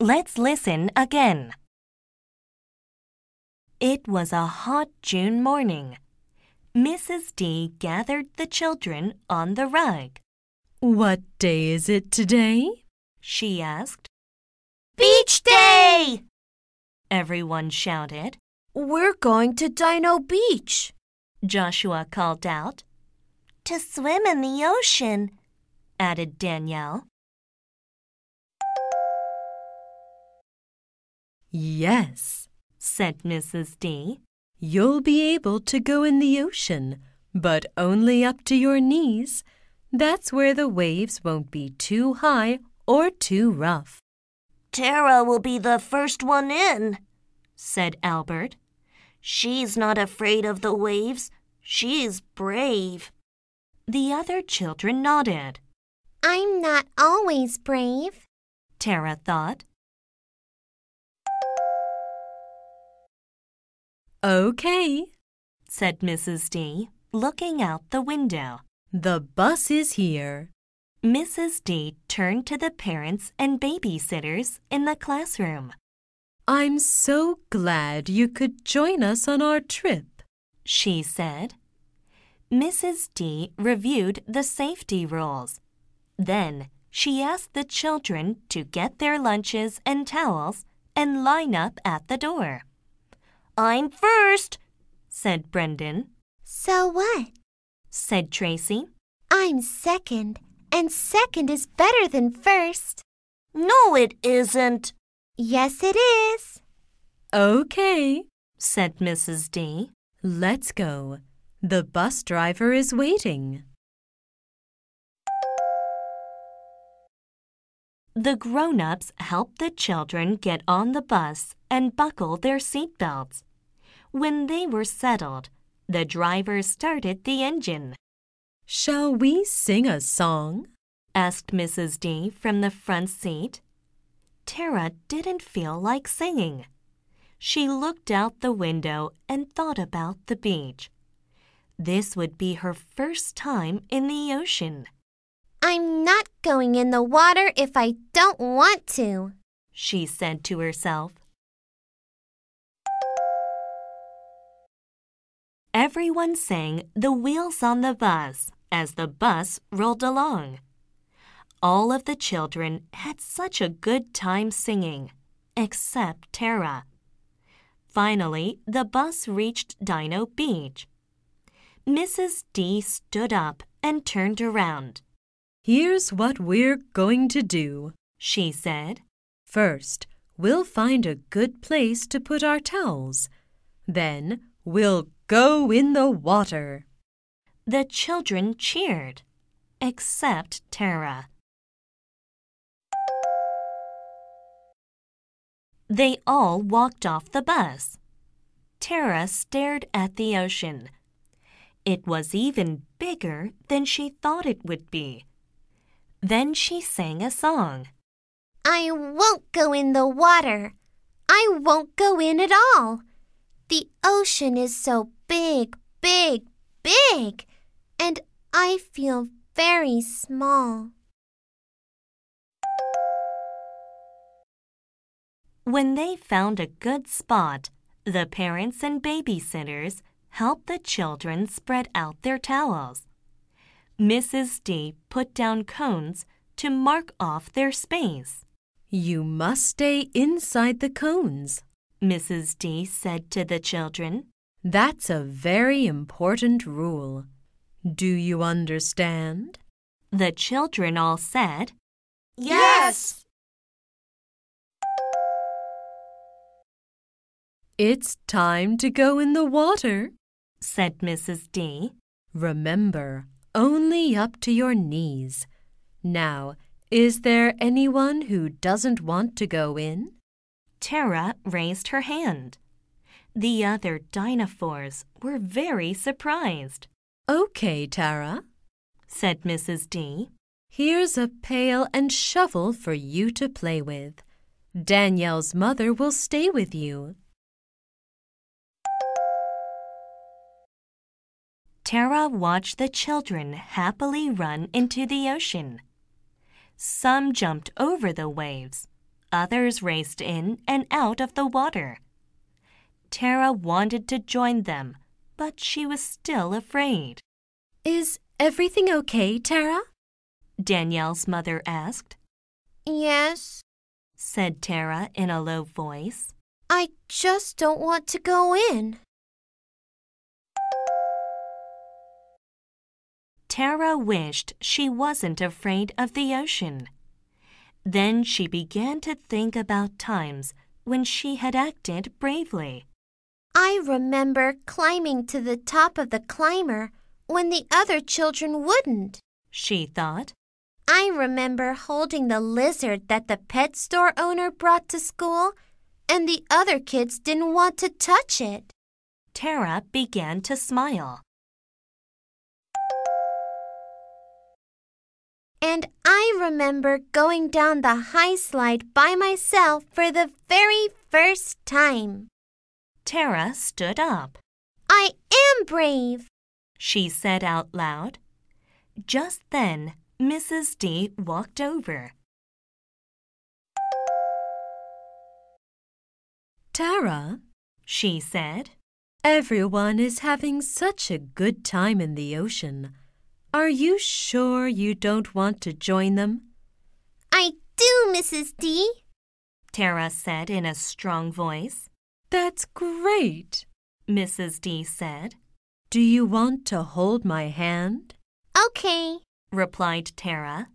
Let's listen again. It was a hot June morning. Mrs. D gathered the children on the rug. What day is it today? She asked. Beach Day! Everyone shouted. We're going to Dino Beach, Joshua called out. To swim in the ocean, added Danielle. Yes, said Mrs. D. You'll be able to go in the ocean, but only up to your knees. That's where the waves won't be too high or too rough. Tara will be the first one in, said Albert. She's not afraid of the waves. She's brave. The other children nodded. I'm not always brave, Tara thought. Okay, said Mrs. D, looking out the window. The bus is here. Mrs. D turned to the parents and babysitters in the classroom. I'm so glad you could join us on our trip, she said. Mrs. D reviewed the safety rules. Then she asked the children to get their lunches and towels and line up at the door. I'm first, said Brendan. So what? said Tracy. I'm second, and second is better than first. No, it isn't. Yes, it is. Okay, said Mrs. D. Let's go. The bus driver is waiting. The grown ups helped the children get on the bus and buckle their seat belts. When they were settled, the driver started the engine. Shall we sing a song? asked Mrs. D from the front seat. Tara didn't feel like singing. She looked out the window and thought about the beach. This would be her first time in the ocean. I'm not going in the water if I don't want to, she said to herself. Everyone sang The Wheels on the Bus as the bus rolled along. All of the children had such a good time singing, except Tara. Finally, the bus reached Dino Beach. Mrs. D stood up and turned around. Here's what we're going to do, she said. First, we'll find a good place to put our towels. Then, we'll Go in the water. The children cheered, except Tara. They all walked off the bus. Tara stared at the ocean. It was even bigger than she thought it would be. Then she sang a song. I won't go in the water. I won't go in at all. The ocean is so big, big, big, and I feel very small. When they found a good spot, the parents and babysitters helped the children spread out their towels. Mrs. D put down cones to mark off their space. You must stay inside the cones, Mrs. D said to the children. That's a very important rule. Do you understand? The children all said, Yes! It's time to go in the water, said Mrs. D. Remember, only up to your knees. Now, is there anyone who doesn't want to go in? Tara raised her hand. The other dinosaurs were very surprised. Okay, Tara, said Mrs. D. Here's a pail and shovel for you to play with. Danielle's mother will stay with you. Tara watched the children happily run into the ocean. Some jumped over the waves, Others raced in and out of the water. Tara wanted to join them, but she was still afraid. Is everything okay, Tara? Danielle's mother asked. Yes, said Tara in a low voice. I just don't want to go in. Tara wished she wasn't afraid of the ocean. Then she began to think about times when she had acted bravely. I remember climbing to the top of the climber when the other children wouldn't. She thought. I remember holding the lizard that the pet store owner brought to school, and the other kids didn't want to touch it. Tara began to smile. And I remember going down the high slide by myself for the very first time. Tara stood up. I am brave, she said out loud. Just then, Mrs. D walked over. Tara, she said, everyone is having such a good time in the ocean. Are you sure you don't want to join them? I do, Mrs. D, Tara said in a strong voice. That's great, Mrs. D said. Do you want to hold my hand? Okay, replied Tara.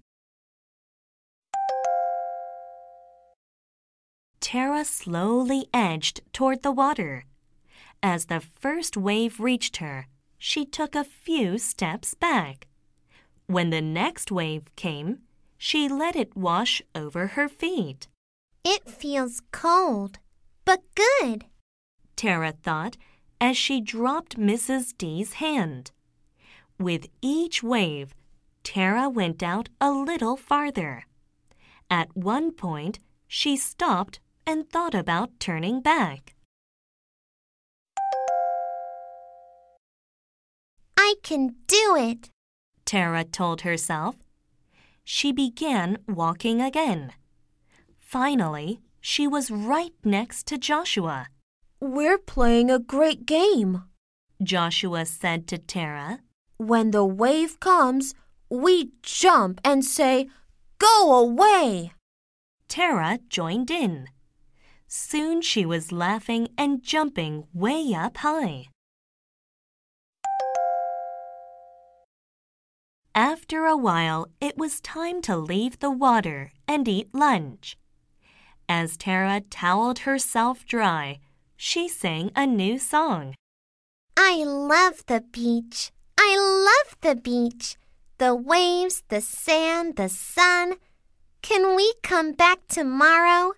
Tara slowly edged toward the water. As the first wave reached her, she took a few steps back. When the next wave came, she let it wash over her feet. It feels cold, but good, Tara thought as she dropped Mrs. D's hand. With each wave, Tara went out a little farther. At one point, she stopped and thought about turning back. I can do it, Tara told herself. She began walking again. Finally, she was right next to Joshua. We're playing a great game, Joshua said to Tara. When the wave comes, we jump and say, Go away! Tara joined in. Soon she was laughing and jumping way up high. After a while, it was time to leave the water and eat lunch. As Tara toweled herself dry, she sang a new song. I love the beach. I love the beach. The waves, the sand, the sun. Can we come back tomorrow?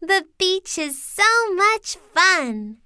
The beach is so much fun.